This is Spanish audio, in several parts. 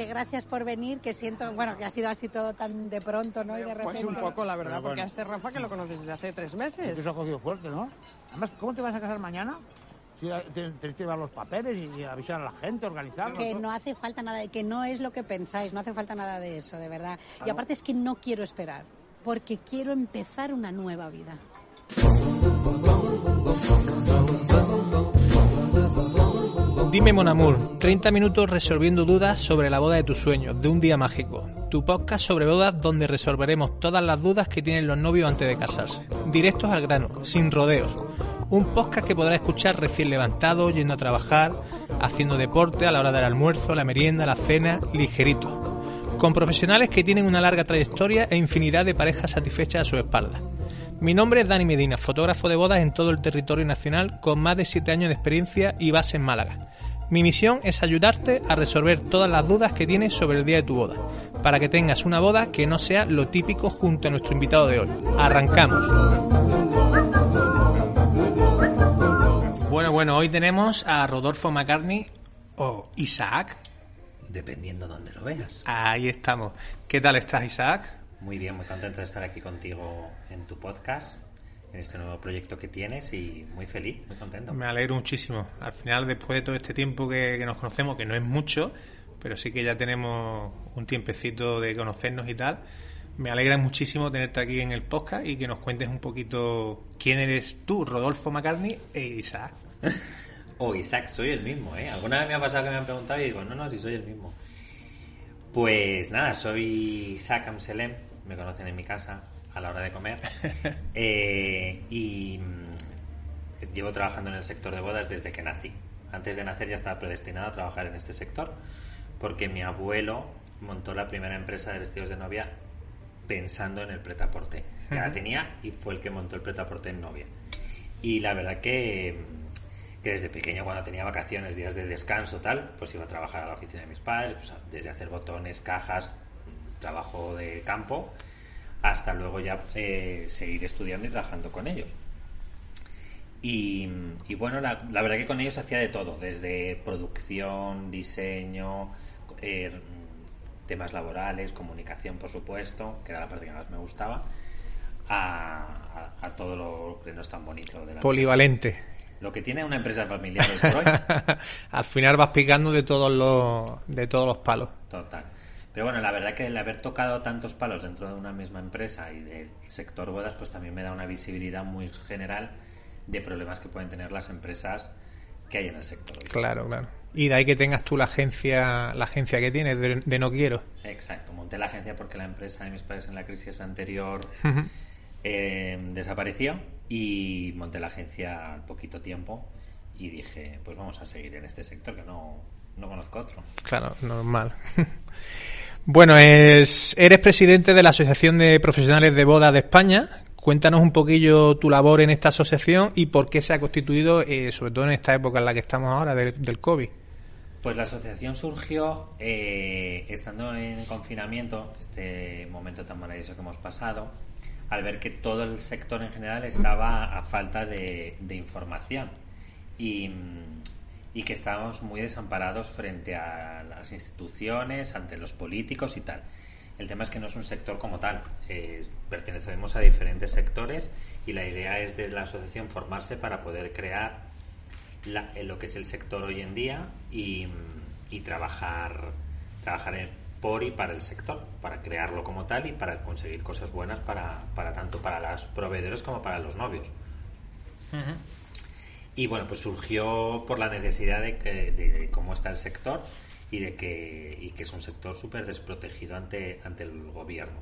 que gracias por venir, que siento, bueno, que ha sido así todo tan de pronto, ¿no? Y de repente. Pues un poco, la verdad, porque a este Rafa que lo conoces desde hace tres meses. has cogido fuerte, ¿no? Además, ¿cómo te vas a casar mañana? Si te- tienes que llevar los papeles y, y avisar a la gente, organizarlo. Que no hace falta nada, que no es lo que pensáis, no hace falta nada de eso, de verdad. Y aparte es que no quiero esperar, porque quiero empezar una nueva vida. Dime Mon Amour, 30 minutos resolviendo dudas sobre la boda de tus sueños, de un día mágico. Tu podcast sobre bodas donde resolveremos todas las dudas que tienen los novios antes de casarse. Directos al grano, sin rodeos. Un podcast que podrás escuchar recién levantado, yendo a trabajar, haciendo deporte, a la hora del almuerzo, la merienda, la cena, ligerito. Con profesionales que tienen una larga trayectoria e infinidad de parejas satisfechas a su espalda. Mi nombre es Dani Medina, fotógrafo de bodas en todo el territorio nacional con más de 7 años de experiencia y base en Málaga. Mi misión es ayudarte a resolver todas las dudas que tienes sobre el día de tu boda, para que tengas una boda que no sea lo típico junto a nuestro invitado de hoy. Arrancamos. Bueno, bueno, hoy tenemos a Rodolfo McCartney o Isaac. Dependiendo dónde lo veas. Ahí estamos. ¿Qué tal estás, Isaac? Muy bien, muy contento de estar aquí contigo en tu podcast, en este nuevo proyecto que tienes y muy feliz, muy contento. Me alegro muchísimo. Al final, después de todo este tiempo que, que nos conocemos, que no es mucho, pero sí que ya tenemos un tiempecito de conocernos y tal, me alegra muchísimo tenerte aquí en el podcast y que nos cuentes un poquito quién eres tú, Rodolfo McCartney e Isaac. Oh, Isaac, soy el mismo, ¿eh? Alguna vez me ha pasado que me han preguntado y digo, no, no, si soy el mismo. Pues nada, soy Isaac Amselem, me conocen en mi casa a la hora de comer. Eh, y mm, llevo trabajando en el sector de bodas desde que nací. Antes de nacer ya estaba predestinado a trabajar en este sector, porque mi abuelo montó la primera empresa de vestidos de novia pensando en el pretaporte. Ya la tenía y fue el que montó el pretaporte en novia. Y la verdad que, que desde pequeño, cuando tenía vacaciones, días de descanso, tal, pues iba a trabajar a la oficina de mis padres, pues, desde hacer botones, cajas, trabajo de campo, hasta luego ya eh, seguir estudiando y trabajando con ellos. Y, y bueno, la, la verdad que con ellos hacía de todo, desde producción, diseño, eh, temas laborales, comunicación, por supuesto, que era la parte que más me gustaba, a, a- a todo lo que no es tan bonito de la Polivalente. empresa. Lo que tiene una empresa familiar hoy por hoy. Al final vas picando de todos los, de todos los palos. Total. Pero bueno, la verdad que el haber tocado tantos palos dentro de una misma empresa y del sector bodas, pues también me da una visibilidad muy general de problemas que pueden tener las empresas que hay en el sector. Claro, claro. Y de ahí que tengas tú la agencia, la agencia que tienes de, de No Quiero. Exacto, monté la agencia porque la empresa de mis padres en la crisis anterior eh, desapareció y monté la agencia al poquito tiempo y dije, pues vamos a seguir en este sector que no, no conozco otro. Claro, normal. Bueno, es, eres presidente de la Asociación de Profesionales de Bodas de España. Cuéntanos un poquillo tu labor en esta asociación y por qué se ha constituido, eh, sobre todo en esta época en la que estamos ahora del, del COVID. Pues la asociación surgió eh, estando en confinamiento, este momento tan maravilloso que hemos pasado, al ver que todo el sector en general estaba a falta de, de información y, y que estábamos muy desamparados frente a las instituciones, ante los políticos y tal. El tema es que no es un sector como tal, eh, pertenecemos a diferentes sectores y la idea es de la asociación formarse para poder crear la- en lo que es el sector hoy en día y, trabajar, trabajar por y para el sector, para crearlo como tal y para conseguir cosas buenas para, para tanto para los proveedores como para los novios. Y bueno, pues surgió por la necesidad de, que, de, de cómo está el sector y de que, y que es un sector súper desprotegido ante, ante el gobierno.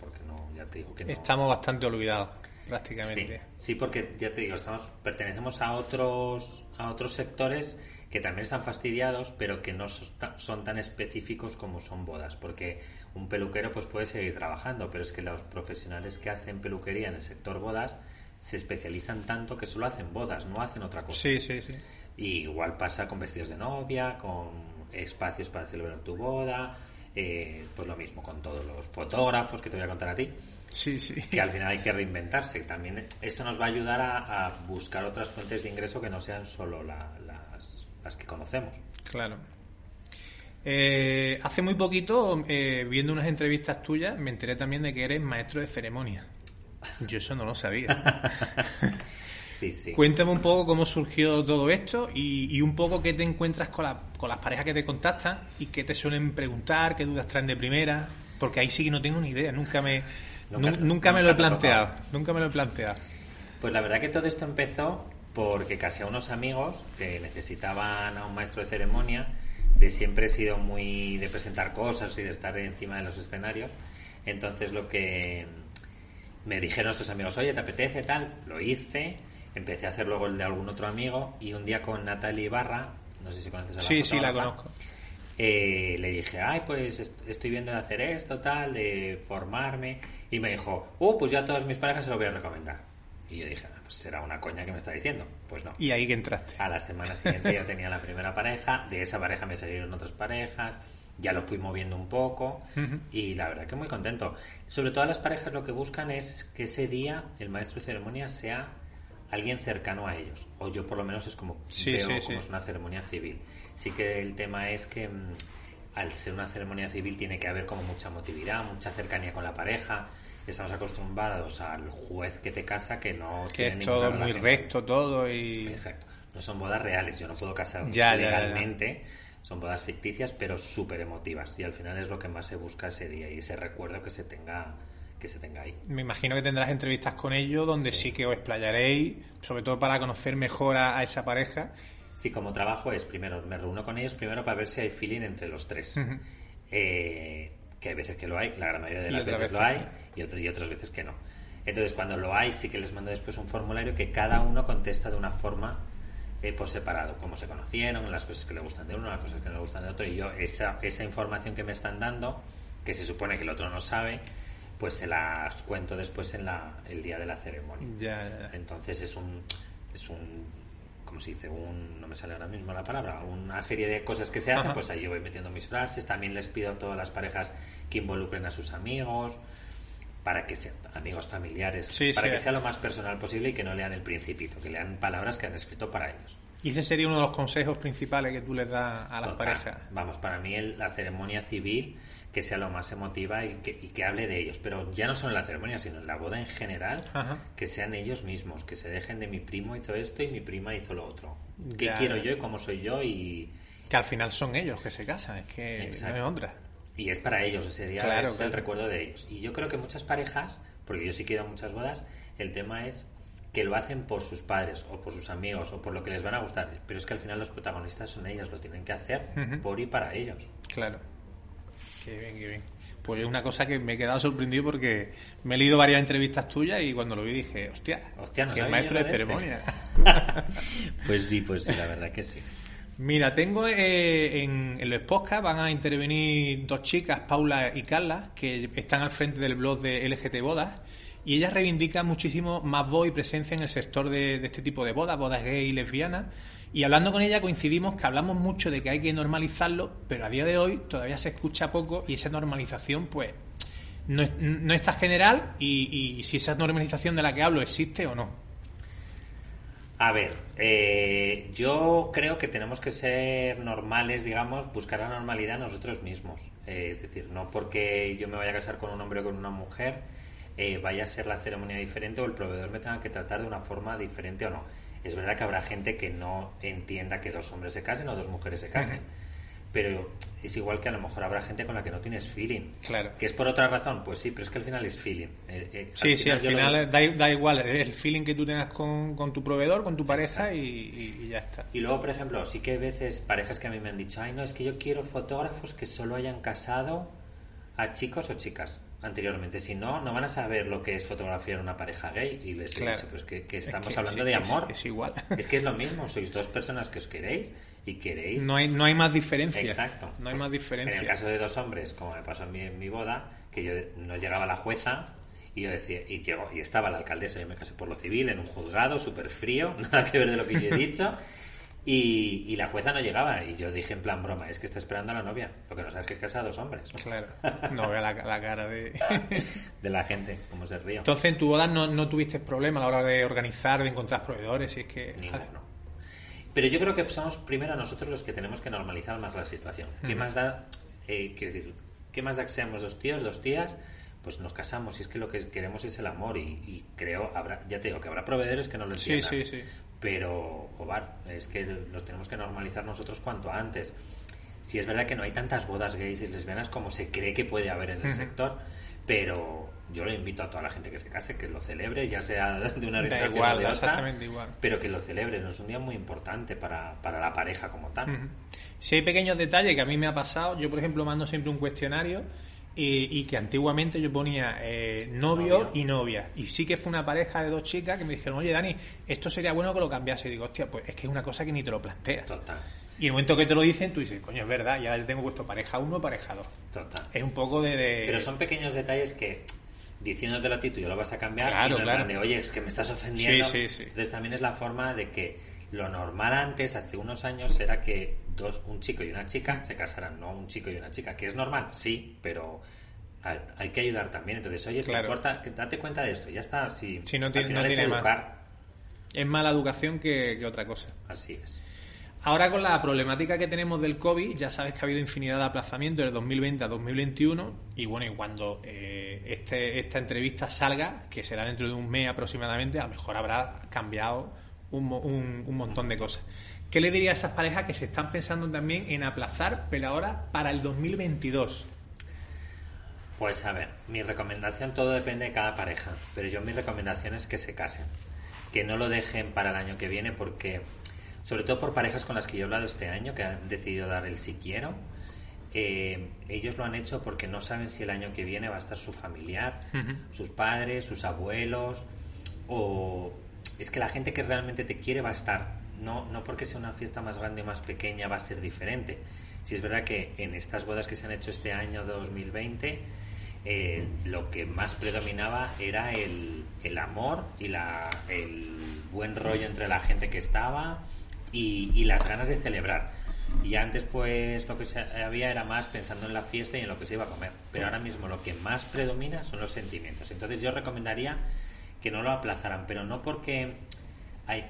Porque no, ya te digo que no. Estamos bastante olvidados, prácticamente. Sí, sí, porque ya te digo, estamos pertenecemos a otros a otros sectores que también están fastidiados, pero que no son ta- son tan específicos como son bodas, porque un peluquero pues puede seguir trabajando, pero es que los profesionales que hacen peluquería en el sector bodas se especializan tanto que solo hacen bodas, no hacen otra cosa. Sí, sí, sí. Y igual pasa con vestidos de novia, con espacios para celebrar tu boda, eh, pues lo mismo con todos los fotógrafos que te voy a contar a ti Sí, sí. que al final hay que reinventarse. También esto nos va a ayudar a, a buscar otras fuentes de ingreso que no sean solo la- las, las que conocemos. Claro. Eh, hace muy poquito, eh, viendo unas entrevistas tuyas, me enteré también de que eres maestro de ceremonia. Yo eso no lo sabía. Sí, sí. Cuéntame un poco cómo surgió todo esto y, y un poco qué te encuentras con, la- con las parejas que te contactan y qué te suelen preguntar, qué dudas traen de primera, porque ahí sí que no tengo ni idea, nunca me, Nunca- nun- nunca me lo he planteado, nunca me lo he planteado. Pues la verdad que todo esto empezó porque casi a unos amigos que necesitaban a un maestro de ceremonia, de siempre he sido muy de presentar cosas y de estar encima de los escenarios, entonces lo que me dijeron estos amigos, oye, ¿te apetece tal? Lo hice, empecé a hacer luego el de algún otro amigo y un día con Natalia Ibarra, no sé si conoces a la Sí, sí, la conozco. eh, le dije, ay, pues est- estoy viendo de hacer esto, tal, de formarme. Y me dijo, uh, pues yo a todas mis parejas se lo voy a recomendar. Y yo dije, "Ah, pues será una coña que me está diciendo. Pues no. Y ahí que entraste. A la semana siguiente ya tenía la primera pareja, de esa pareja me salieron otras parejas, ya lo fui moviendo un poco y la verdad que muy contento. Sobre todo las parejas lo que buscan es que ese día el maestro de ceremonia sea alguien cercano a ellos, o yo por lo menos es como Sí, veo sí, como sí. es una ceremonia civil. Sí que el tema es que mm, al ser una ceremonia civil tiene que haber como mucha motividad, mucha cercanía con la pareja. Estamos acostumbrados al juez que te casa que no Que tiene es todo muy relación. recto, todo y... Exacto. No son bodas reales, yo no puedo casar Ya, ya, ya. Son bodas ficticias, pero súper emotivas. Y al final es lo que más se busca ese día y ese recuerdo que se tenga, que se tenga ahí. Me imagino que tendrás entrevistas con ellos donde sí, que os explayaréis, sobre todo para conocer mejor a, a esa pareja. Sí, como trabajo es, primero, me reúno con ellos primero para ver si hay feeling entre los tres. Eh, que hay veces que lo hay, la gran mayoría de las veces, lo hay y, otras y otras veces que no. Entonces, cuando lo hay, sí que les mando después un formulario que cada uno contesta de una forma eh, por separado, cómo se conocieron, las cosas que le gustan de uno, las cosas que no le gustan de otro. Y yo, esa, esa información que me están dando, que se supone que el otro no sabe, pues se las cuento después en la, el día de la ceremonia. Ya, ya, ya. Entonces es un, es un, ¿cómo se dice? Un, no me sale ahora mismo la palabra, una serie de cosas que se hacen, Ajá. pues ahí yo voy metiendo mis frases, también les pido a todas las parejas que involucren a sus amigos, para que sean amigos familiares, Sí, para sí. que sea lo más personal posible y que no lean el principito, que lean palabras que han escrito para ellos. Y ese sería uno de los consejos principales que tú les das a las Total. parejas. Vamos, para mí el- la ceremonia civil que sea lo más emotiva y que, y que hable de ellos, pero ya no solo en la ceremonia, sino en la boda en general, Ajá. que sean ellos mismos, que se dejen de mi primo hizo esto y mi prima hizo lo otro. ¿Qué Ya, quiero yo y cómo soy yo? Y, Que al final son ellos los que se casan, es que Exacto. no es otra. Y es para ellos, ese día Claro, es claro. el recuerdo de ellos. Y yo creo que muchas parejas, porque yo sí quiero muchas bodas, el tema es que lo hacen por sus padres o por sus amigos o por lo que les van a gustar, pero es que al final los protagonistas son ellas, lo tienen que hacer por y para ellos. Claro. Qué bien, qué bien. Pues es una cosa que me he quedado sorprendido porque me he leído varias entrevistas tuyas y cuando lo vi dije, hostia, Hostia, no que sabía maestro de este. ceremonia. Pues sí, pues sí, la verdad que sí. Mira, tengo eh, en, los podcasts van a intervenir dos chicas, Paula y Carla, que están al frente del blog de LGT Bodas y ellas reivindican muchísimo más voz y presencia en el sector de, este tipo de bodas, bodas gay y lesbianas. Y hablando con ella coincidimos que hablamos mucho de que hay que normalizarlo, pero a día de hoy todavía se escucha poco y esa normalización pues no, es- no está general y si esa normalización de la que hablo existe o no. A ver, eh, yo creo que tenemos que ser normales, digamos, buscar la normalidad nosotros mismos. Eh, es decir, no porque yo me vaya a casar con un hombre o con una mujer, eh, vaya a ser la ceremonia diferente o el proveedor me tenga que tratar de una forma diferente o no. Es verdad que habrá gente que no entienda que dos hombres se casen o dos mujeres se casen. Pero es igual que a lo mejor habrá gente con la que no tienes feeling. Claro. ¿Que es por otra razón? Pues sí, pero es que al final es feeling. Eh, eh, Sí, sí, al lo final da, da igual el feeling que tú tengas con, con tu proveedor, con tu pareja y, y- y ya está. Y luego, por ejemplo, sí que hay veces parejas que a mí me han dicho, ay, no, es que yo quiero fotógrafos que solo hayan casado a chicos o chicas anteriormente. Si no, no van a saber lo que es fotografiar una pareja gay. Y les he Claro. dicho, pues que, que Es estamos que hablando sí, de amor. es igual. Es que es lo mismo, sois dos personas que os queréis y queréis... No hay, no hay más diferencia. Exacto. No hay Pues, más diferencia. En el caso de dos hombres, como me pasó a mí en mi boda, que yo no llegaba la jueza y yo decía, y llegó, y estaba la alcaldesa, yo me casé por lo civil, en un juzgado súper frío, nada que ver de lo que yo he dicho. Y, y la jueza no llegaba y yo dije en plan broma, es que está esperando a la novia, lo que no sabes es que casa a dos hombres. Claro. No veo la, la cara de... De la gente, como se río. Entonces, en tu boda no, no tuviste problema a la hora de organizar, de encontrar proveedores, si es que... Ninguno. Pero yo creo que somos primero nosotros los que tenemos que normalizar más la situación. ¿Qué más da, eh, decir, qué más da que seamos dos tíos, dos tías? Pues nos casamos y es que lo que queremos es el amor y, y creo, habrá, ya te digo, que habrá proveedores que no lo Sí, entiendan. sí, sí. Pero, joder, es que lo tenemos que normalizar nosotros cuanto antes. Si es verdad que no hay tantas bodas gays y lesbianas como se cree que puede haber en el sector, pero yo lo invito a toda la gente que se case, que lo celebre, ya sea de una Da orientación igual, o de otra, igual. pero que lo celebre. ¿no? Es un día muy importante para, para la pareja como tal. Si hay pequeños detalles que a mí me ha pasado, yo por ejemplo mando siempre un cuestionario y, y que antiguamente yo ponía eh, novio, Novio. y novia. Y sí que fue una pareja de dos chicas que me dijeron, oye Dani, esto sería bueno que lo cambiase. Y digo, hostia, pues es que es una cosa que ni te lo planteas. Total, Y en el momento que te lo dicen, tú dices, coño, es verdad, ya tengo puesto pareja 1, pareja 2. total. Es un poco de... de- Pero son pequeños detalles que diciéndotelo a ti tú ya lo vas a cambiar Claro, y no claro. de, oye, es que me estás ofendiendo. Sí, sí, sí. Entonces también es la forma de que lo normal antes, hace unos años, era que dos, un chico y una chica se casaran, no un chico y una chica, que es normal, sí, pero hay, que ayudar también. Entonces, oye, ¿te Claro. importa? Date cuenta de esto, ya está. Si, Sí, no al tiene- final no es tiene más. educar, Es más la educación que, que otra cosa. así es. Ahora con la problemática que tenemos del COVID, ya sabes que ha habido infinidad de aplazamientos de 2020 a 2021 y bueno, y cuando eh, este, esta entrevista salga, que será dentro de un mes aproximadamente, a lo mejor habrá cambiado un, un- un montón de cosas. ¿Qué le diría a esas parejas que se están pensando también en aplazar, pero ahora para el 2022? Pues a ver, mi recomendación todo depende de cada pareja, pero yo mi recomendación es que se casen, que no lo dejen para el año que viene porque, sobre todo por parejas con las que yo he hablado este año, que han decidido dar el si quiero, eh, ellos lo han hecho porque no saben si el año que viene va a estar su familiar, sus padres, sus abuelos, o es que la gente que realmente te quiere va a estar, no, no porque sea una fiesta más grande o más pequeña va a ser diferente. Si es verdad que en estas bodas que se han hecho este año 2020, eh, lo que más predominaba era el, el amor y la, el buen rollo entre la gente que estaba y, y las ganas de celebrar. Y antes pues lo que había era más pensando en la fiesta y en lo que se iba a comer. Pero ahora mismo lo que más predomina son los sentimientos. Entonces yo recomendaría que no lo aplazaran, pero no porque hay-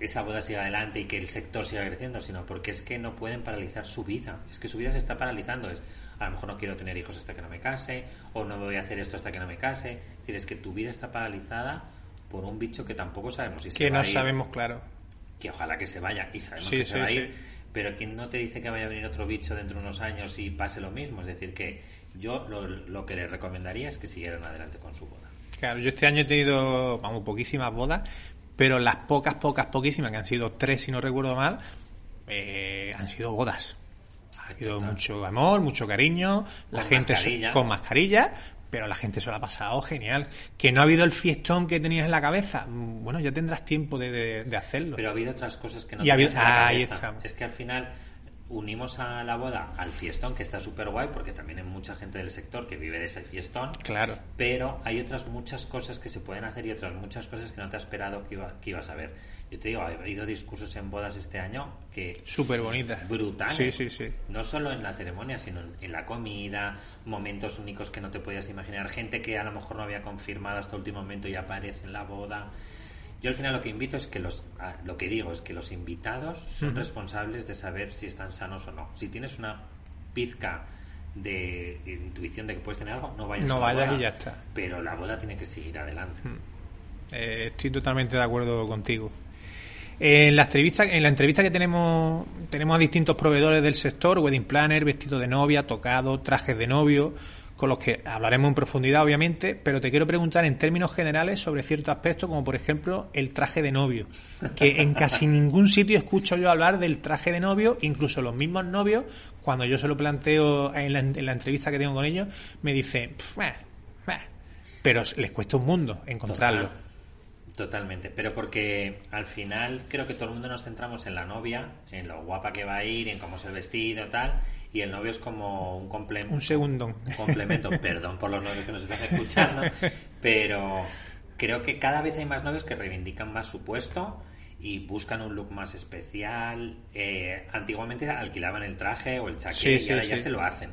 esa boda siga adelante y que el sector siga creciendo, sino porque es que no pueden paralizar su vida. Es que su vida se está paralizando. Es, a lo mejor no quiero tener hijos hasta que no me case, o no voy a hacer esto hasta que no me case. Es decir, es que tu vida está paralizada por un bicho que tampoco sabemos si se Que va no a ir, sabemos, claro. que ojalá que se vaya y sabemos Sí, que sí, se va a sí. ir, pero quien no te dice que vaya a venir otro bicho dentro de unos años y pase lo mismo. Es decir, que yo lo, lo que les recomendaría es que siguieran adelante con su boda. Claro, yo este año he tenido, vamos, poquísimas bodas, pero las pocas, pocas, poquísimas, que han sido tres si no recuerdo mal, eh, han sido bodas. Ha habido mucho amor, mucho cariño, la Con gente mascarilla. con mascarilla, pero la gente se lo ha pasado genial. Que no ha habido el fiestón que tenías en la cabeza, bueno, ya tendrás tiempo de, de- de hacerlo. Pero ha habido otras cosas que no Y ha tenías habido- en la cabeza. Es que al final unimos a la boda al fiestón, que está súper guay, porque también hay mucha gente del sector que vive de ese fiestón. Claro. Pero hay otras muchas cosas que se pueden hacer y otras muchas cosas que no te has esperado que, iba- que ibas a ver. Yo te digo, ha habido discursos en bodas este año que Súper bonita. brutales. Sí, sí, sí. No solo en la ceremonia, sino en, en la comida, momentos únicos que no te podías imaginar, gente que a lo mejor no había confirmado hasta el último momento y aparece en la boda. Yo al final lo que invito es que los, ah, lo que digo es que los invitados son responsables de saber si están sanos o no. Si tienes una pizca de intuición de que puedes tener algo, no vayas No a la vayas boda. y ya está. Pero la boda tiene que seguir adelante. Eh, estoy totalmente de acuerdo contigo. En la entrevista, en la entrevista que tenemos, tenemos a distintos proveedores del sector, wedding planner, vestido de novia, tocado, trajes de novio, con los que hablaremos en profundidad, obviamente, pero te quiero preguntar en términos generales sobre ciertos aspectos, como por ejemplo el traje de novio, que en casi ningún sitio escucho yo hablar del traje de novio, incluso los mismos novios, cuando yo se lo planteo en la, en la entrevista que tengo con ellos, me dicen, "Pf, meh, meh", pero les cuesta un mundo encontrarlo. Total. Totalmente, pero porque al final creo que todo el mundo nos centramos en la novia, en lo guapa que va a ir, en cómo es el vestido, tal, y el novio es como un complemento. Un segundo. Un complemento, perdón por los novios que nos están escuchando, pero creo que cada vez hay más novios que reivindican más su puesto y buscan un look más especial. Eh, antiguamente alquilaban el traje o el chaquet Sí, y sí, ahora ya sí. se lo hacen.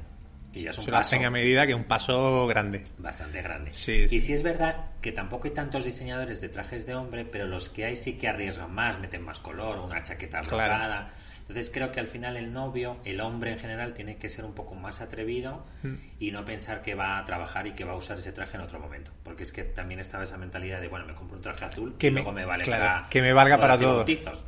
Que ya es un Se lo hacen a medida que es un paso grande. bastante grande. Sí. Y sí es verdad que tampoco hay tantos diseñadores de trajes de hombre, pero los que hay sí que arriesgan más, meten más color, una chaqueta Claro. Entonces creo que al final el novio, el hombre en general, tiene que ser un poco más atrevido Mm. y no pensar que va a trabajar y que va a usar ese traje en otro momento. Porque es que también estaba esa mentalidad de, bueno, me compro un traje azul Que y me- luego me vale claro, para que me valga para bodas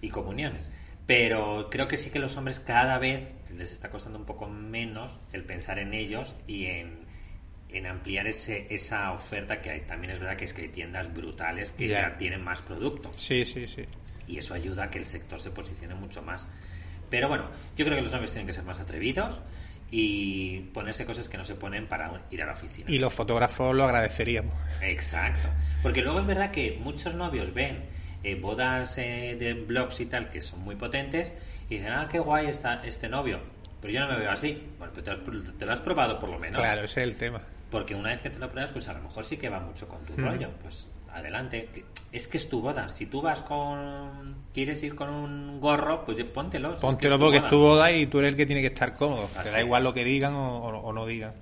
y comuniones. Pero creo que sí que los hombres cada vez les está costando un poco menos el pensar en ellos y en, en ampliar ese, esa oferta que hay. También es verdad que es que hay tiendas brutales que ya, tienen más producto Sí, sí, sí. Y eso ayuda a que el sector se posicione mucho más. Pero bueno, yo creo que los hombres tienen que ser más atrevidos y ponerse cosas que no se ponen para ir a la oficina. Y los fotógrafos lo agradeceríamos. Exacto. Porque luego es verdad que muchos novios ven eh, bodas eh, de blogs y tal que son muy potentes y dicen, ah, qué guay está este novio. Pero yo no me veo así. Bueno, pero te, has- te lo has probado por lo menos. Claro, ese es el tema. Porque una vez que te lo pruebas, pues a lo mejor sí que va mucho con tu Mm. rollo. Pues adelante. Que- Es que es tu boda. Si tú vas con... quieres ir con un gorro, pues póntelo. Es que Póntelo es tu porque es tu boda y tú eres el que tiene que estar cómodo. Te Así da igual es. lo que digan o, no digan.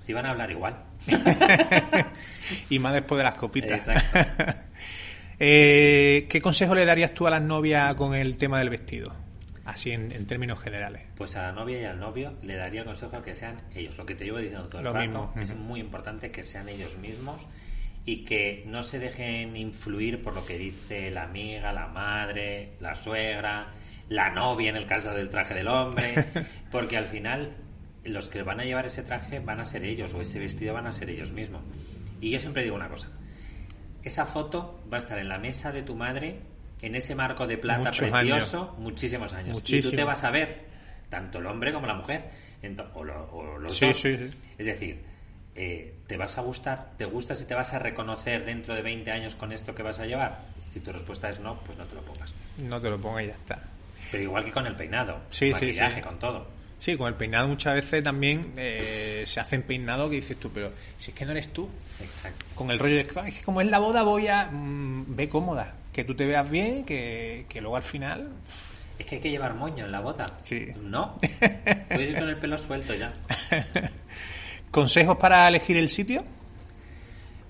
Si van a hablar igual. y más después de las copitas. Exacto. Eh, ¿Qué consejo le darías tú a las novias con el tema del vestido? Así en, en términos generales. Pues a la novia y al novio le daría el consejo que sean ellos. Lo que te llevo diciendo todo el Lo rato mismo, es muy importante que sean ellos mismos y que no se dejen influir por lo que dice la amiga, la madre, la suegra, la novia en el caso del traje del hombre, porque al final los que van a llevar ese traje van a ser ellos o ese vestido van a ser ellos mismos. Y yo siempre digo una cosa, esa foto va a estar en la mesa de tu madre en ese marco de plata Muchos precioso muchísimos años. Y tú Muchísimo. te vas a ver, tanto el hombre como la mujer, o, lo- o los Sí, dos. sí, sí. Es decir, eh, ¿te vas a gustar? ¿Te gustas y te vas a reconocer dentro de 20 años con esto que vas a llevar? Si tu respuesta es no, pues no te lo pongas. No te lo pongas y ya está. Pero igual que con el peinado, Sí, sí, maquillaje, sí. con todo. Sí, con el peinado muchas veces también eh, se hacen peinados que dices tú, pero si es que no eres tú. Exacto. Con el rollo de "Ay, es que como es la boda voy a... mm, ve cómoda, que tú te veas bien, que, que luego al final... Es que hay que llevar moño en la boda. Sí. ¿No? Puedes ir con el pelo suelto ya. ¿Consejos para elegir el sitio?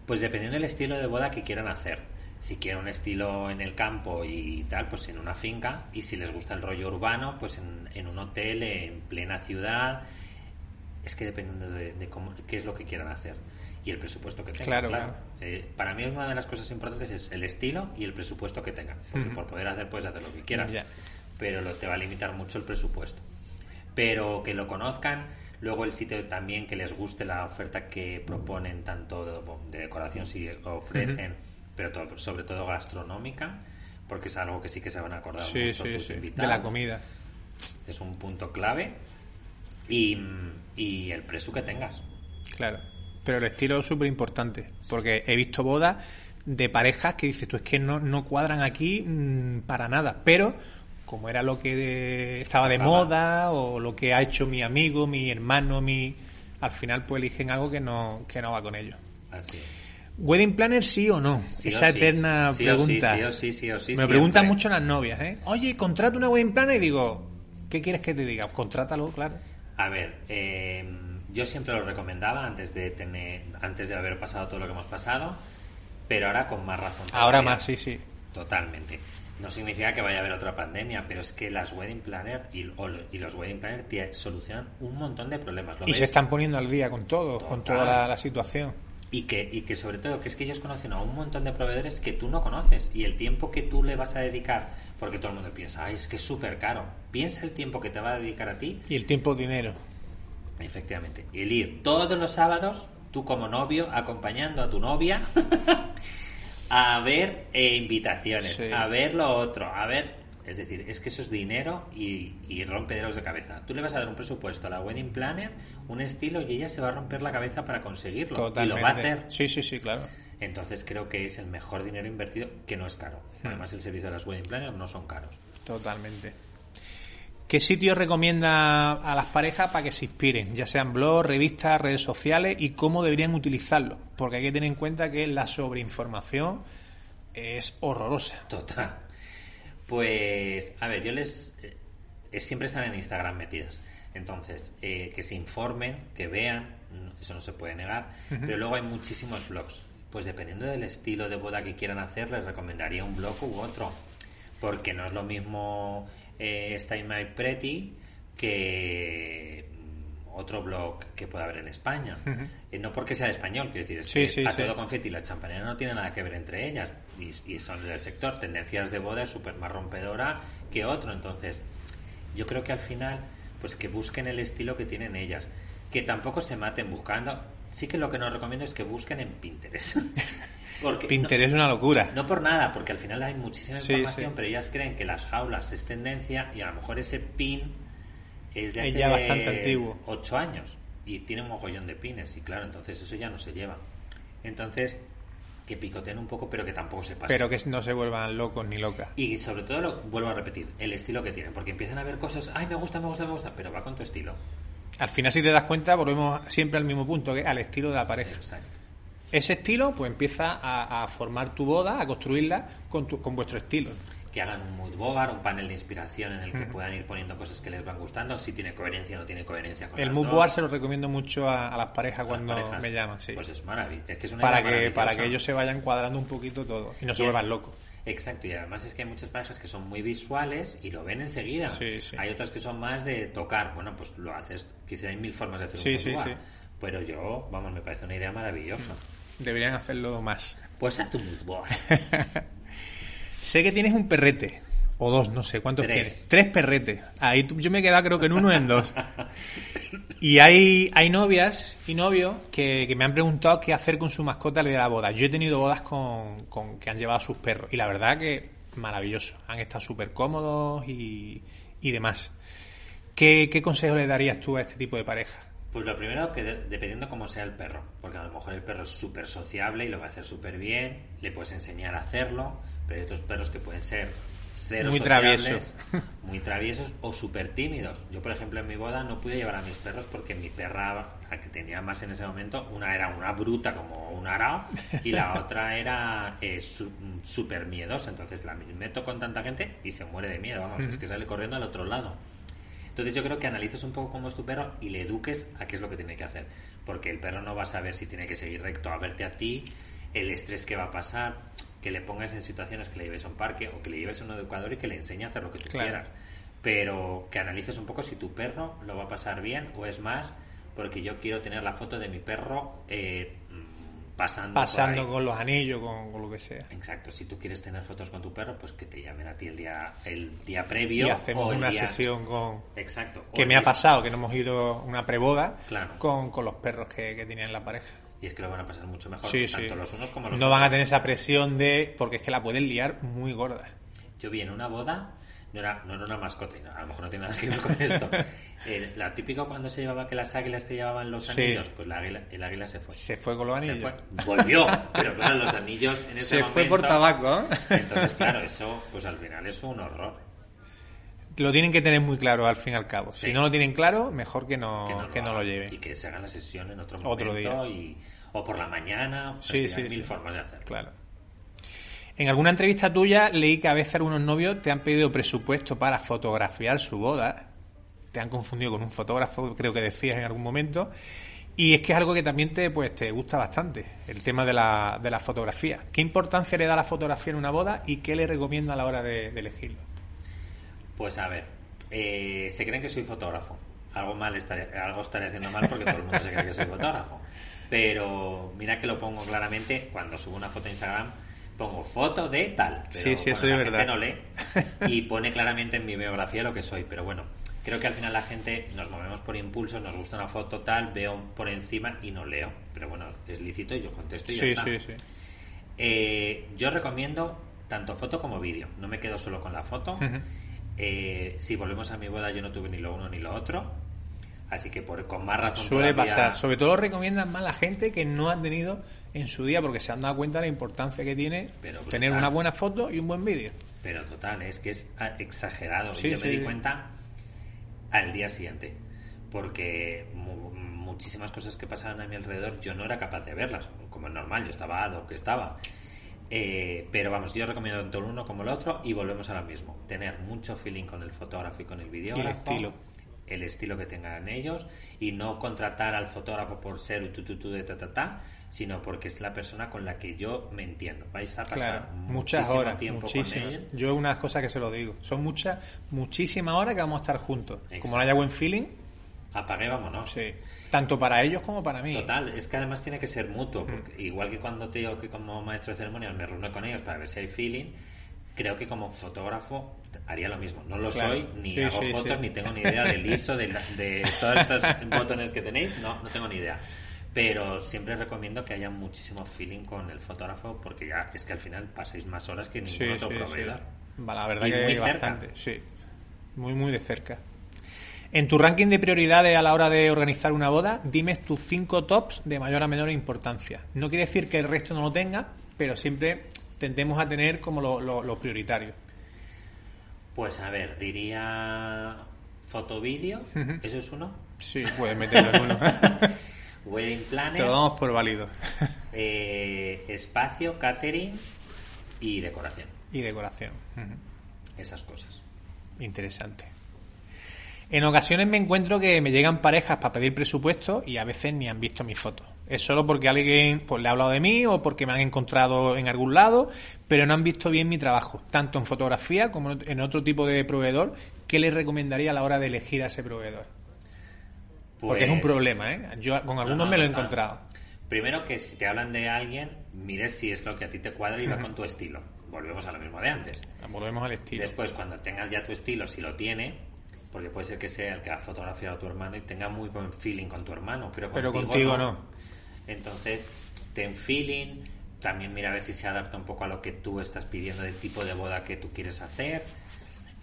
Pues dependiendo del estilo de boda que quieran hacer. Si quieren un estilo en el campo y tal, pues en una finca. Y si les gusta el rollo urbano, pues en, en un hotel en plena ciudad. Es que dependiendo de, de cómo, qué es lo que quieran hacer. Y el presupuesto que tengan. Claro, Claro, claro. Eh, para mí una de las cosas importantes es el estilo y el presupuesto que tengan. Porque por poder hacer puedes hacer lo que quieras. Pero lo, te va a limitar mucho el presupuesto pero que lo conozcan. Luego el sitio también que les guste la oferta que proponen, tanto de, de decoración si ofrecen, pero to- sobre todo gastronómica, porque es algo que sí que se van a acordar Sí, mucho sí, tus sí. De la comida. Es un punto clave. Y, y el precio que tengas. Claro. Pero el estilo es súper importante. Porque he visto bodas de parejas que dices tú es que no, no cuadran aquí mm, para nada. Pero como era lo que de- estaba de moda o lo que ha hecho mi amigo, mi hermano, mi al final pues eligen algo que no, que no va con ellos. Así. ¿Wedding planner sí o no? Sí Esa eterna Sí o sí, pregunta. sí o sí, sí o sí, Me preguntan mucho las novias, ¿eh? Oye, contrato una wedding planner y digo, ¿qué quieres que te diga? Contrátalo, claro. A ver, eh, yo siempre lo recomendaba antes de tener, antes de haber pasado todo lo que hemos pasado, pero ahora con más razón. Ahora todavía. más, sí, sí. Totalmente. No significa que vaya a haber otra pandemia, pero es que las wedding planner y, o y los wedding planner te solucionan un montón de problemas. ¿lo Y se están poniendo al día con todo, con toda la, la situación. Y que, y que sobre todo, que es que ellos conocen a un montón de proveedores que tú no conoces. Y el tiempo que tú le vas a dedicar, porque todo el mundo piensa, ay, es que es súper caro. Piensa el tiempo que te va a dedicar a ti Y el tiempo dinero. Efectivamente. El ir todos los sábados, tú como novio, acompañando a tu novia a ver eh, invitaciones, Sí. a ver lo otro, a ver... Es decir, es que eso es dinero y, y rompederos de cabeza. Tú le vas a dar un presupuesto a la wedding planner, un estilo, y ella se va a romper la cabeza para conseguirlo. Totalmente. Y lo va a hacer. Sí, sí, sí, claro. Entonces creo que es el mejor dinero invertido, que no es caro. Hmm. Además, el servicio de las wedding planners no son caros. Totalmente. ¿Qué sitio recomienda a las parejas para que se inspiren? Ya sean blogs, revistas, redes sociales y cómo deberían utilizarlo. Porque hay que tener en cuenta que la sobreinformación es horrorosa. Total. Pues, a ver, yo les... eh, siempre están en Instagram metidas. Entonces, eh, que se informen, que vean, eso no se puede negar. Pero luego hay muchísimos blogs. Pues dependiendo del estilo de boda que quieran hacer, les recomendaría un blog u otro. Porque no es lo mismo eh, Stay My Pretty que mm, otro blog que pueda haber en España. Eh, no porque sea español, quiero decir, es Sí, que sí, a sí. todo confeti y la champañera no tiene nada que ver entre ellas. Y, y son del sector. Tendencias de boda es súper más rompedora que otro. Entonces, yo creo que al final, pues que busquen el estilo que tienen ellas. Que tampoco se maten buscando. Sí que lo que no recomiendo es que busquen en Pinterest. Porque no- Pinterest es una locura. no por nada, porque al final hay muchísima información, sí. pero ellas creen que las jaulas es tendencia y a lo mejor ese pin es de hace ya bastante antiguo. ocho años y tiene un mogollón de pines y claro, entonces eso ya no se lleva. Entonces, que picoteen un poco, pero que tampoco se pasen. Pero que no se vuelvan locos ni locas. Y sobre todo, lo vuelvo a repetir, el estilo que tienen, porque empiezan a ver cosas, ay, me gusta, me gusta, me gusta, pero va con tu estilo. Al final, si te das cuenta, volvemos siempre al mismo punto, que al estilo de la pareja. Exacto. Ese estilo, pues empieza a, a formar tu boda, a construirla con, tu- con vuestro estilo. Que hagan un mood board, un panel de inspiración en el que puedan ir poniendo cosas que les van gustando, si tiene coherencia o no tiene coherencia con El las mood board se lo recomiendo mucho a, a las parejas Las cuando parejas. me llaman, sí. Pues es maravilloso. Es que es una para que para que ellos se vayan cuadrando un poquito todo y no se vuelvan locos. Exacto, y además es que hay muchas parejas que son muy visuales y lo ven enseguida. Sí, sí. Hay otras que son más de tocar. Bueno, pues lo haces, quizá hay mil formas de hacer Sí, un sí. Pero yo, vamos, me parece una idea maravillosa. Deberían hacerlo más. Pues haz un mood board. Sé que tienes un perrete. O dos, no sé cuántos Tres. Tres perretes. Ahí yo me he quedado creo que en uno o en dos. Y hay, hay novias y novios que, que me han preguntado qué hacer con su mascota de la boda. Yo he tenido bodas con, con que han llevado a sus perros. Y la verdad que maravilloso. Han estado súper cómodos y, y demás. ¿Qué, ¿Qué consejo le darías tú a este tipo de pareja? Pues lo primero, que de- dependiendo cómo sea el perro, porque a lo mejor el perro es súper sociable y lo va a hacer súper bien, le puedes enseñar a hacerlo, pero hay otros perros que pueden ser cero Muy sociables, travieso. muy traviesos o súper tímidos. Yo, por ejemplo, en mi boda no pude llevar a mis perros porque mi perra, la que tenía más en ese momento, una era una bruta como un arao y la otra era eh, su- súper miedosa. Entonces la meto con tanta gente y se muere de miedo, vamos, es que sale corriendo al otro lado. Entonces yo creo que analices un poco cómo es tu perro y le eduques a qué es lo que tiene que hacer. Porque el perro no va a saber si tiene que seguir recto a verte a ti, el estrés que va a pasar, que le pongas en situaciones que le lleves a un parque o que le lleves a un educador y que le enseñe a hacer lo que tú Claro. quieras. Pero que analices un poco si tu perro lo va a pasar bien o es más porque yo quiero tener la foto de mi perro eh, pasando, por Pasando con los anillos, con, con lo que sea. Exacto, si tú quieres tener fotos con tu perro, pues que te llamen a ti el día el día previo Y hacemos o el una día- sesión con, Exacto. que me ha pasado, que no hemos ido una preboda Claro. con, con los perros que, que tenían la pareja. Y es que lo van a pasar mucho mejor, Sí, tanto sí. los unos como los No otros. van a tener esa presión de... Porque es que la pueden liar muy gorda. Yo vi en una boda, no era, no era una mascota, y a lo mejor no tiene nada que ver con esto. Eh, la típica cuando se llevaba que las águilas te llevaban los Sí. anillos, pues la águila, el águila se fue. Se fue con los Se anillos. fue. Volvió, pero claro, los anillos en ese Se momento... fue por tabaco. ¿eh? Entonces, claro, eso, pues al final es un horror. Lo tienen que tener muy claro al fin y al cabo. Sí. Si no lo tienen claro, mejor que no, que no, lo, hagan. lleven. Y que se haga la sesión en otro, Otro momento y o por la mañana. pues Sí, sí, hay mil formas de hacerlo. Claro. En alguna entrevista tuya leí que a veces algunos novios te han pedido presupuesto para fotografiar su boda. Te han confundido con un fotógrafo, creo que decías en algún momento. Y es que es algo que también te, pues, te gusta bastante, el tema de la, de la fotografía. ¿Qué importancia le da la fotografía en una boda y qué le recomienda a la hora de, de elegirlo? Pues a ver, eh, se creen que soy fotógrafo. Algo mal estaré, algo estaré haciendo mal porque todo el mundo se cree que soy fotógrafo. Pero mira que lo pongo claramente cuando subo una foto a Instagram. Pongo foto de tal. Pero, Sí, sí, bueno, eso es la verdad. gente no lee y pone claramente en mi biografía lo que soy. Pero bueno, creo que al final la gente nos movemos por impulsos, nos gusta una foto tal, veo por encima y no leo. Pero bueno, es lícito y yo contesto y ya Sí, está. sí, sí. Eh, yo recomiendo tanto foto como vídeo. No me quedo solo con la foto. Ujú. Eh, si volvemos a mi boda, yo no tuve ni lo uno ni lo otro. Así que por, con más razón Suele todavía- pasar. Sobre todo recomiendan más a la gente que no han tenido en su día porque se han dado cuenta de la importancia que tiene Pero tener una buena foto y un buen vídeo. Pero total, es que es ah, exagerado. Sí, y yo sí. me di cuenta al día siguiente. Porque mu- muchísimas cosas que pasaban a mi alrededor yo no era capaz de verlas. Como es normal, yo estaba a lo que estaba. Eh, pero vamos, yo recomiendo tanto el uno como el otro y volvemos a lo mismo. Tener mucho feeling con el fotógrafo y con el videógrafo. estilo. El estilo que tengan ellos y no contratar al fotógrafo por ser un tututú de ta ta ta, sino porque es la persona con la que yo me entiendo. Vais a pasar Claro, muchas horas, tiempo con él. Yo unas cosas que se lo digo. Son muchas, muchísimas horas que vamos a estar juntos. Exacto. Como no haya buen feeling, Apague, vámonos. sí. Tanto para ellos como para mí. Total, es que además tiene que ser mutuo, Mm. porque igual que cuando te digo que como maestro de ceremonias me reúno con ellos para ver si hay feeling, creo que como fotógrafo haría lo mismo. No lo Claro. soy, ni Sí, hago sí, fotos, sí. ni tengo ni idea del ISO, de, de todos estos botones que tenéis, no, no tengo ni idea. Pero siempre recomiendo que haya muchísimo feeling con el fotógrafo, porque ya es que al final pasáis más horas que ningún otro proveedor. Va, La verdad Y que muy cerca. bastante, sí. Muy, muy de cerca. En tu ranking de prioridades a la hora de organizar una boda, dime tus cinco tops de mayor a menor importancia. No quiere decir que el resto no lo tenga, pero siempre tendemos a tener como lo, lo- lo prioritario. Pues a ver, diría foto-vídeo, eso es uno. Sí, puedes meterlo en uno. Wedding Te planner. lo damos por válido. Eh, espacio, catering y decoración. y decoración. Esas cosas. Interesante. En ocasiones me encuentro que me llegan parejas para pedir presupuesto y a veces ni han visto mis fotos. Es solo porque alguien pues, le ha hablado de mí o porque me han encontrado en algún lado, pero no han visto bien mi trabajo, tanto en fotografía como en otro tipo de proveedor. ¿Qué les recomendaría a la hora de elegir a ese proveedor? Porque es un Pues, problema, ¿eh? Yo con no, algunos no, me lo he encontrado. Primero que si te hablan de alguien, mires si es lo que a ti te cuadra y va con tu estilo. Volvemos a lo mismo de antes. Volvemos al estilo. Después, cuando tengas ya tu estilo, si lo tiene, porque puede ser que sea el que ha fotografiado a tu hermano y tenga muy buen feeling con tu hermano, pero Pero contigo, no. no. Entonces, ten feeling, también mira a ver si se adapta un poco a lo que tú estás pidiendo del tipo de boda que tú quieres hacer.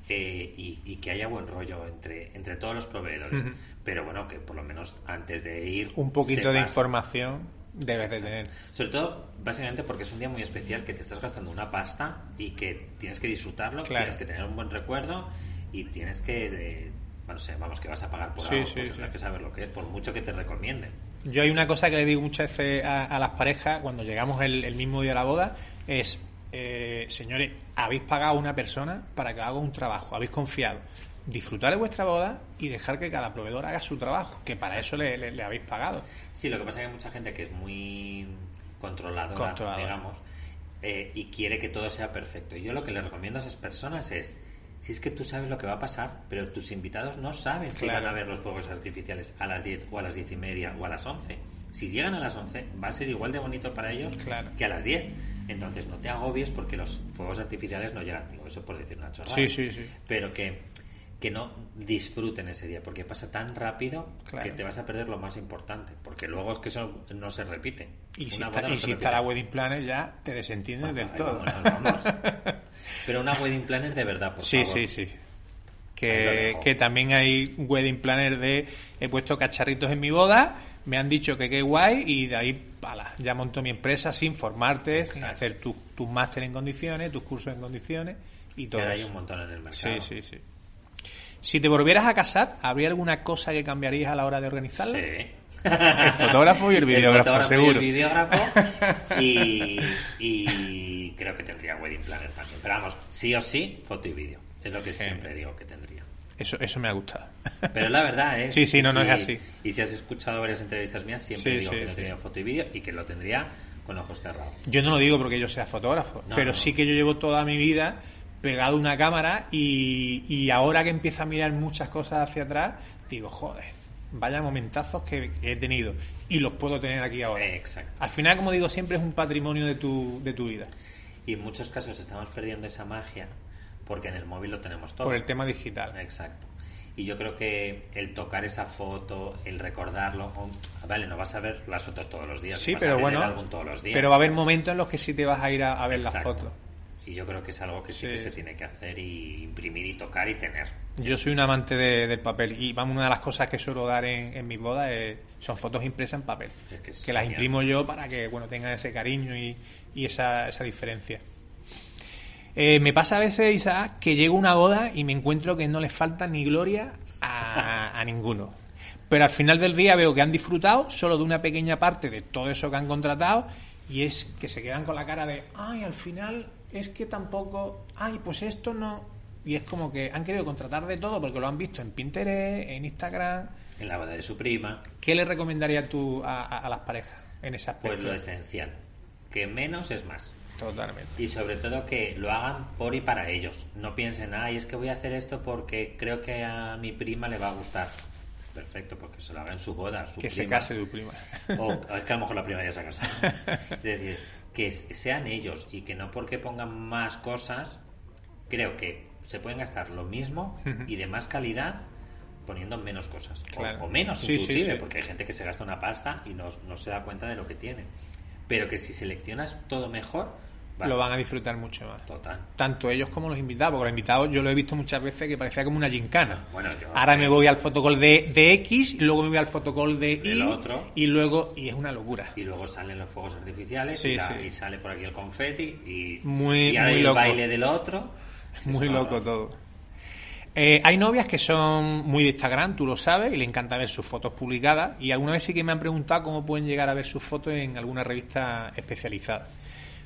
eh, y, y que haya buen rollo entre, entre todos los proveedores. Pero bueno, que por lo menos antes de ir. Un poquito de sepas- información debes de tener. Sobre todo, básicamente porque es un día muy especial que te estás gastando una pasta y que tienes que disfrutarlo, Claro. tienes que tener un buen recuerdo y tienes que. eh, bueno, sé, vamos, que vas a pagar por Sí, algo, sí, pues sí. que saber lo que es, por mucho que te recomienden. Yo hay una cosa que le digo muchas veces a, a las parejas cuando llegamos el, el mismo día de la boda es, eh, señores, habéis pagado a una persona para que haga un trabajo, habéis confiado. Disfrutar de vuestra boda y dejar que cada proveedor haga su trabajo, que para eso le, le- le habéis pagado. Sí, lo que pasa es que hay mucha gente que es muy controladora, Controladora. digamos, eh, y quiere que todo sea perfecto. Y yo lo que le recomiendo a esas personas es, si es que tú sabes lo que va a pasar, pero tus invitados no saben si van a ver los fuegos artificiales a las 10 o a las 10 y media o a las 11. Si llegan a las 11, va a ser igual de bonito para ellos Claro. que a las 10. Entonces no te agobies porque los fuegos artificiales no llegan. Digo, eso por decir una chorrada. Sí, sí, sí. Pero que, que no disfruten ese día porque pasa tan rápido Claro. que te vas a perder lo más importante. Porque luego es que eso no se repite. Y si Una está, boda no y se si repite. está la wedding planner ya te desentiendes del Ay, todo. Pero una wedding planner de verdad, por Sí, favor. sí, sí. Lo Que, que también hay wedding planner de he puesto cacharritos en mi boda, me han dicho que qué guay y de ahí pala, ya monto mi empresa sin formarte, sin hacer tu- tus máster en condiciones, tus cursos en condiciones y todo hay un montón en el mercado. Sí, sí, sí. Si te volvieras a casar, ¿habría alguna cosa que cambiarías a la hora de organizarla? Sí. El fotógrafo y el videógrafo, fotógrafo seguro. Y el videógrafo. Y, y creo que tendría wedding planner también. Pero vamos, sí o sí, foto y vídeo. Es lo que siempre digo que tendría. Eso, eso me ha gustado. Pero la verdad es. Sí, sí, no, no si- es así. Y si has escuchado varias entrevistas mías, siempre Sí, digo sí, que tenía foto y vídeo y que lo tendría con ojos cerrados. Yo no lo digo porque yo sea fotógrafo, No, pero no. sí que yo llevo toda mi vida pegado a una cámara y, y ahora que empiezo a mirar muchas cosas hacia atrás, digo, joder, vaya momentazos que, he tenido y los puedo tener aquí ahora. Exacto. Al final, como digo, siempre es un patrimonio de tu, de tu vida, Y en muchos casos estamos perdiendo esa magia porque en el móvil lo tenemos todo. por el tema digital. Exacto. Y yo creo que el tocar esa foto, el recordarlo, vale, no vas a ver las fotos todos los días, Sí, vas pero a ver bueno, el álbum todos los días. pero va a haber momentos en los que sí te vas a ir a, a ver Exacto. las fotos. Y yo creo que es algo que sí, Sí, que se tiene que hacer y imprimir y tocar y tener. Yo soy un amante de- del papel y vamos, una de las cosas que suelo dar en, en mis bodas es- son fotos impresas en papel. Es que es que las imprimo yo para que bueno tengan ese cariño y, y esa, esa diferencia. Eh, me pasa a veces, Isaac, que llego a una boda y me encuentro que no les falta ni gloria a, a ninguno. Pero al final del día veo que han disfrutado solo de una pequeña parte de todo eso que han contratado y es que se quedan con la cara de, ay, al final es que tampoco, ay, pues esto no. Y es como que han querido contratar de todo porque lo han visto en Pinterest, en Instagram. En la boda de su prima, ¿Qué le recomendarías tú a, a- a las parejas en ese aspecto? pues lo esencial. Que menos es más. Totalmente. Y sobre todo que lo hagan por y para ellos. No piensen, ay, es que voy a hacer esto porque creo que a mi prima le va a gustar. Perfecto, porque se lo haga en su boda. Su Que se prima. case tu prima. O es que a lo mejor la prima ya se ha casado. Es decir, que sean ellos y que no porque pongan más cosas, creo que se pueden gastar lo mismo y de más calidad poniendo menos cosas. O- Claro. O, menos Sí, sí, inclusive, sí. porque hay gente que se gasta una pasta y no, no se da cuenta de lo que tiene. Pero que si seleccionas todo mejor, Lo van a disfrutar mucho más. Total. Tanto ellos como los invitados, porque los invitados yo lo he visto muchas veces que parecía como una gincana. Bueno, yo- Ahora me voy al fotocall de, de X, y luego me voy al fotocall de Y, otro. y luego, y es una locura. Y luego salen los fuegos artificiales Sí, y, la- sí. y sale por aquí el confeti y, Muy- y ahora muy el loco. baile del otro. Muy loco todo. Eh, hay novias que son muy de Instagram, tú lo sabes, y le encanta ver sus fotos publicadas. Y alguna vez sí que me han preguntado cómo pueden llegar a ver sus fotos en alguna revista especializada,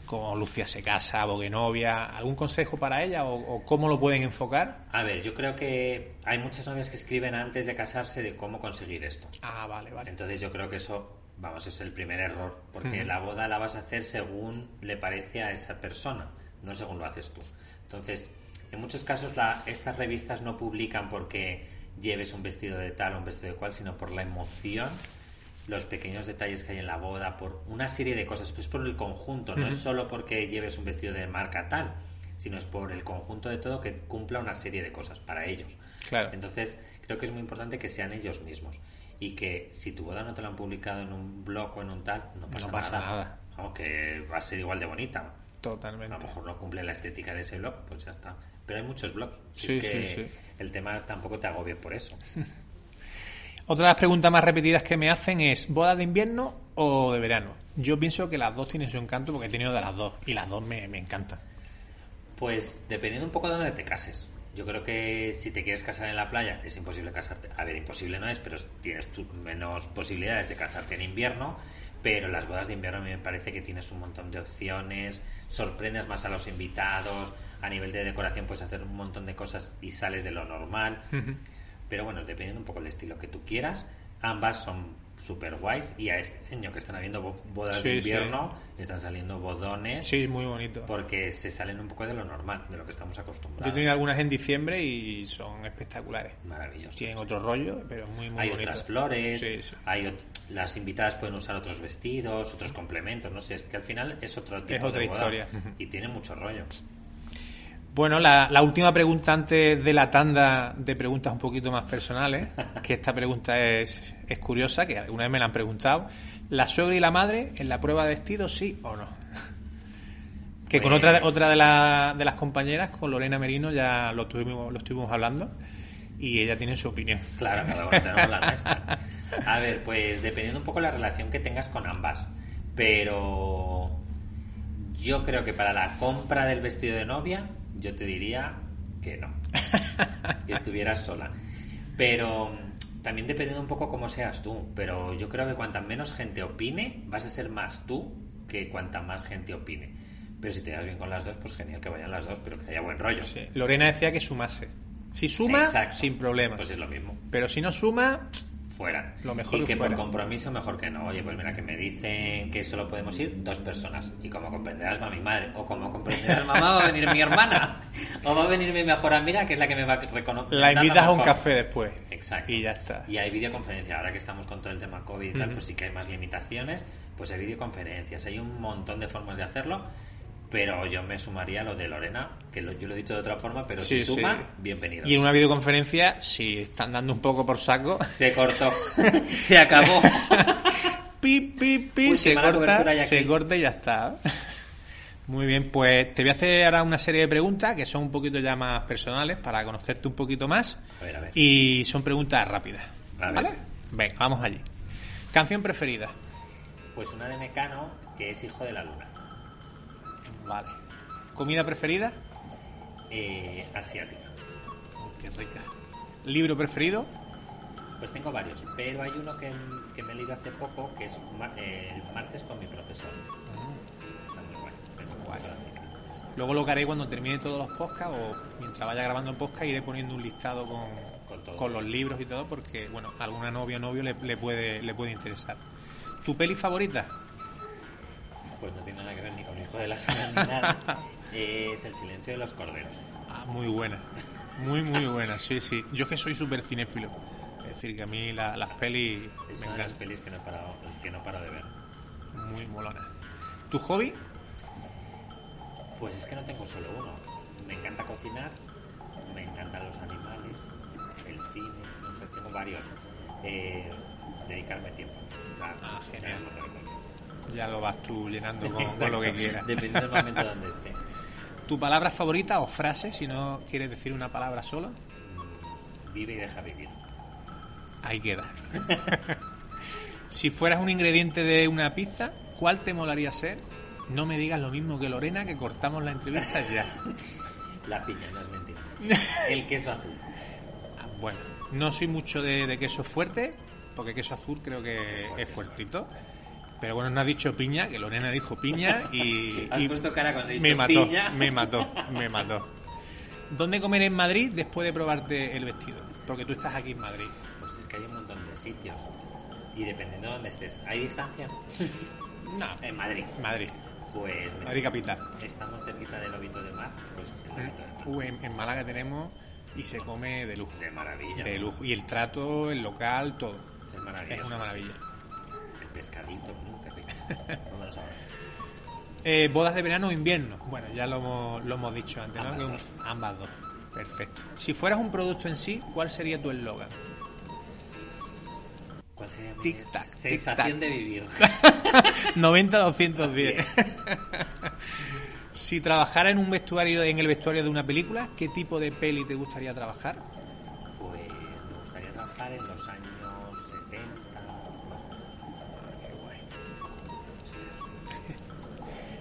como Lucia se casa, Vogue Novia. ¿Algún consejo para ella o, o cómo lo pueden enfocar? A ver, yo creo que hay muchas novias que escriben antes de casarse de cómo conseguir esto. Ah, vale, vale. Entonces yo creo que eso, vamos, es el primer error, porque la boda la vas a hacer según le parece a esa persona, no según lo haces tú. Entonces, en muchos casos la- estas revistas no publican porque lleves un vestido de tal o un vestido de cual, sino por la emoción, los pequeños detalles que hay en la boda, por una serie de cosas, pues por el conjunto, no es solo porque lleves un vestido de marca tal, sino es por el conjunto de todo que cumpla una serie de cosas para ellos. Claro. Entonces, creo que es muy importante que sean ellos mismos. Y que si tu boda no te la han publicado en un blog o en un tal, no pasa, No pasa nada. Vamos, que va a ser igual de bonita. A Totalmente. lo mejor no cumple la estética de ese blog, pues ya está. Pero hay muchos blogs. Sí, es que sí, sí. El tema tampoco te agobie por eso. Otra de las preguntas más repetidas que me hacen es ¿boda de invierno o de verano? Yo pienso que las dos tienen su encanto porque he tenido de las dos y las dos me, me encantan. Pues dependiendo un poco de dónde te cases. Yo creo que si te quieres casar en la playa es imposible casarte. A ver, imposible no es, pero tienes tu- menos posibilidades de casarte en invierno. Pero las bodas de invierno a mí me parece que tienes un montón de opciones, sorprendes más a los invitados, a nivel de decoración puedes hacer un montón de cosas y sales de lo normal. Pero bueno, dependiendo un poco del estilo que tú quieras, ambas son súper guays y a este año que están habiendo bo- bodas de sí. invierno están saliendo bodones Sí, muy bonito. porque se salen un poco de lo normal, de lo que estamos Yo he acostumbrados. tenido algunas en diciembre y son espectaculares. Maravilloso. Tienen otro rollo, pero muy, muy hay bonito. otras flores, Sí, sí. hay las invitadas pueden usar otros vestidos, otros complementos, no sé, es que al final es otro tipo otra de boda historia. y tiene mucho rollo. Bueno, la, la última pregunta antes de la tanda de preguntas un poquito más personales, que esta pregunta es, es curiosa, que alguna vez me la han preguntado. ¿La suegra y la madre en la prueba de vestido sí o no? Que con Pues- otra, otra de, la- de las compañeras, con Lorena Merino, ya lo estuvimos, lo estuvimos hablando y ella tiene su opinión. Claro, tenemos la nuestra. A ver, pues dependiendo un poco la relación que tengas con ambas. Pero yo creo que para la compra del vestido de novia, yo te diría que no. Que estuvieras sola. Pero mm, también dependiendo un poco cómo seas tú. Pero yo creo que cuanta menos gente opine, vas a ser más tú que cuanta más gente opine. Pero si te das bien con las dos, pues genial que vayan las dos, pero que haya buen rollo. Sí. Lorena decía que sumase. Si suma, Exacto. sin problema. Pues es lo mismo. Pero si no suma, fuera. Lo mejor y que por compromiso mejor que no. Oye, pues mira, que me dicen que solo podemos ir dos personas. Y como comprenderás va mi madre. O como comprenderás mamá va a venir mi hermana. O va a venir mi mejor amiga, que es la que me va a reconocer. la invitas a un café después. Exacto. Y ya está. Y hay videoconferencia. Ahora que estamos con todo el tema COVID y tal, pues sí que hay más limitaciones. Pues hay videoconferencias. Hay un montón de formas de hacerlo. Pero yo me sumaría a lo de Lorena, que lo- yo lo he dicho de otra forma, pero Sí, si sí. suma, bienvenido. Y en una videoconferencia, si están dando un poco por saco, Se cortó. Se acabó. pi, pi, pi, Uy, se corta, se corta y ya está. Muy bien, pues te voy a hacer ahora una serie de preguntas que son un poquito ya más personales para conocerte un poquito más. A ver, a ver. Y son preguntas rápidas. A ver, ¿Vale? sí. Venga, vamos allí. Canción preferida. Pues una de Mecano, que es Hijo de la Luna. Vale. Comida preferida. Eh, asiática. Qué rica. Libro preferido. Pues tengo varios, pero hay uno que, que me he leído hace poco, que es eh, el martes con mi profesor. Guay. Luego lo que haré cuando termine todos los podcasts o mientras vaya grabando el podcast iré poniendo un listado con, Con todo. con los libros y todo porque, bueno, a alguna novia o novio le, le puede, le puede interesar. ¿Tu peli favorita? Pues no tiene nada que ver ni de la nada. Es El silencio de los corderos. Ah, muy buena. Muy, muy buena, sí, sí. Yo es que soy súper cinéfilo. Es decir, que a mí la- las pelis Es me una de las pelis que no he parado, que no paro de ver. Muy molona. ¿Tu hobby? Pues es que no tengo solo uno. Me encanta cocinar, me encantan los animales, el cine, no sé, tengo varios. Eh, dedicarme tiempo. Ah, genial. Ya lo vas tú llenando con, con lo que quieras. Dependiendo del momento donde esté. ¿Tu palabra favorita o frase, si no quieres decir una palabra sola? Vive y deja vivir. Ahí queda. si fueras un ingrediente de una pizza, ¿cuál te molaría ser? No me digas lo mismo que Lorena, que cortamos la entrevista ya. La piña, no es mentira. El queso azul. Ah, Bueno, no soy mucho de, de queso fuerte, porque queso azul creo que Fuerte, es fuertito. Pero bueno, no has dicho piña, que Lorena dijo piña y, Has y puesto cara cuando he dicho me mató, piña. me mató, me mató. ¿Dónde comer en Madrid después de probarte el vestido? Porque tú estás aquí en Madrid. Pues es que hay un montón de sitios. Y dependiendo de dónde estés. ¿Hay distancia? No, En Madrid. Madrid, Pues Madrid capital. estamos cerquita del Lobito de Mar. Pues el Lobito de Mar. Uh, en, en Málaga tenemos y se come de lujo. De maravilla. De lujo. Y el trato, el local, todo. Es maravilloso. Es una maravilla. El pescadito, mm, qué rico. No me lo sabía. Eh, ¿Bodas de verano o invierno? Bueno, ya lo hemos, lo hemos dicho antes, ¿no? Ambas dos. ambas dos. Perfecto. Si fueras un producto en sí, ¿cuál sería tu eslogan? ¿Cuál sería mi Tic-tac, sensación de vivir? 90-210. si trabajara en un vestuario, en el vestuario de una película, ¿qué tipo de peli te gustaría trabajar?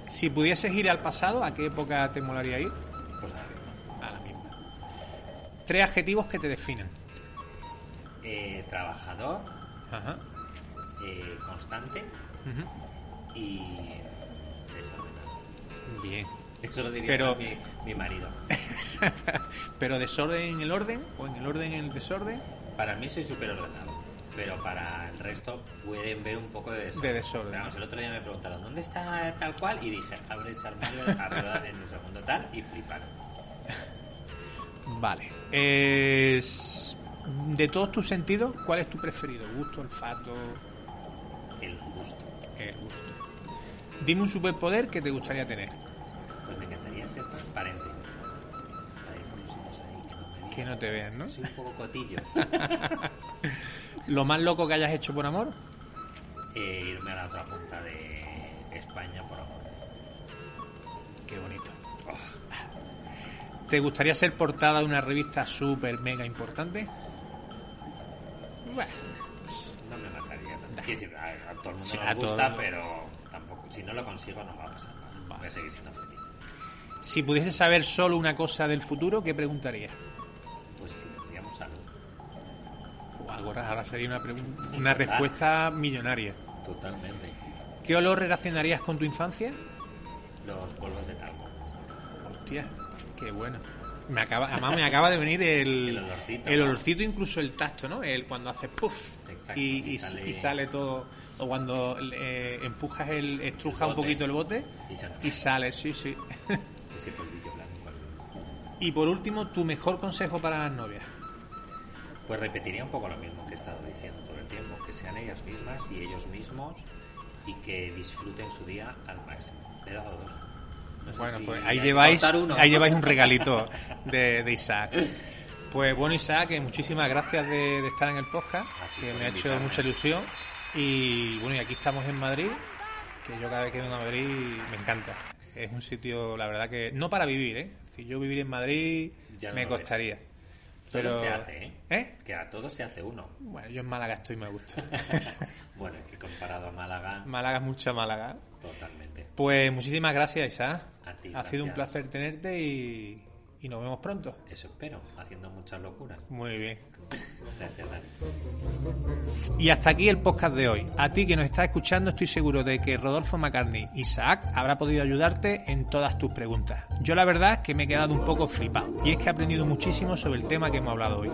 Si pudieses ir al pasado, ¿a qué época te molaría ir? Pues a la misma. Tres adjetivos que te definan. Eh, trabajador, Ajá. eh, constante y desordenado. Bien. Eso lo diría Pero- mi, mi marido. Pero desorden en el orden o en el orden en el desorden. Para mí soy súper ordenado, pero para el resto pueden ver un poco de desorden. De desorden. Vamos, el otro día me preguntaron, ¿dónde está tal cual? Y dije, abre ese armario, en el segundo tal, y fliparon. Vale. De todos tus sentidos, ¿cuál es tu preferido? ¿Gusto, olfato? El gusto. El gusto. Dime un superpoder que te gustaría tener. Pues me encantaría ser transparente. Para ir por los sitios ahí que no me vean. Que no te vean, ¿no? Soy un poco cotillo. Lo más loco que hayas hecho por amor. Eh, irme a la otra punta de España por amor. Qué bonito. ¿Te gustaría ser portada de una revista súper mega importante? Bueno, No me mataría tanto. Quiero decir, a, a todo el mundo Sí, nos a todo gusta, el mundo. pero tampoco. Si no lo consigo, no va a pasar nada. Voy a seguir siendo feliz. si pudieses saber solo una cosa del futuro, ¿qué preguntarías? Pues si ahora sería una, pregun- una respuesta millonaria. Totalmente. ¿Qué olor relacionarías con tu infancia? Los polvos de talco. Hostia, qué bueno. Me acaba, además me acaba de venir el, El olorcito, el ¿no? olorcito, incluso el tacto, ¿no? El cuando haces puff Exacto, y, sale- y sale todo. O cuando eh, empujas el, estruja El un poquito el bote Y sale, sí, sí. Ese polvillo blanco. y por último, tu mejor consejo para las novias. Pues repetiría un poco lo mismo que he estado diciendo todo el tiempo. Que sean ellas mismas y ellos mismos y que disfruten su día al máximo. Le he dado dos. No sé Bueno, si pues ahí lleváis, uno. ahí lleváis un regalito de, de Isaac. Pues bueno, Isaac, que muchísimas gracias de, de estar en el podcast, A ti que me ha hecho mucha ilusión. Y bueno, y aquí estamos en Madrid, que yo cada vez que vengo a Madrid me encanta. Es un sitio, la verdad que no para vivir, ¿eh? Si yo vivir en Madrid Ya no me lo ves. Todo Pero se hace, ¿eh? ¿Eh? Que a todos se hace uno. Bueno, yo en Málaga estoy me gusta. bueno, es que comparado a Málaga, Málaga es mucha Málaga. totalmente. Pues muchísimas gracias, Isaac. A ti, ha sido un placer tenerte y, y nos vemos pronto. Eso espero, haciendo muchas locuras. Muy bien. Gracias, Dani. Y hasta aquí el podcast de hoy. A ti que nos estás escuchando, estoy seguro de que Rodolfo McCartney Isaac habrá podido ayudarte en todas tus preguntas. Yo la verdad que me he quedado un poco flipado y es que he aprendido muchísimo sobre el tema que hemos hablado hoy.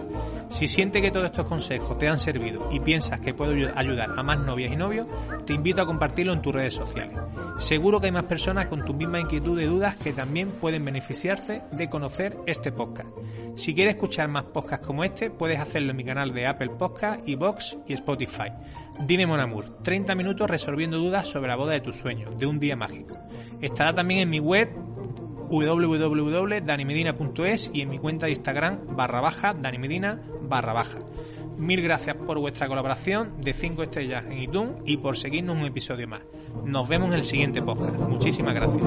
Si sientes que todos estos consejos te han servido y piensas que puedo ayudar a más novias y novios, te invito a compartirlo en tus redes sociales. Seguro que hay más personas con tu misma inquietud y dudas que también pueden beneficiarse de conocer este podcast. Si quieres escuchar más podcasts como este, puedes hacerlo en mi canal de Apple Podcast, Vox y Spotify Spotify. Dime Mon Amour, 30 minutos resolviendo dudas sobre la boda de tus sueños, de un día mágico. Estará también en mi web www.danimedina.es y en mi cuenta de Instagram barra baja danimedina barra baja. Mil gracias por vuestra colaboración de 5 estrellas en iTunes y por seguirnos un episodio más. Nos vemos en el siguiente podcast. Muchísimas gracias.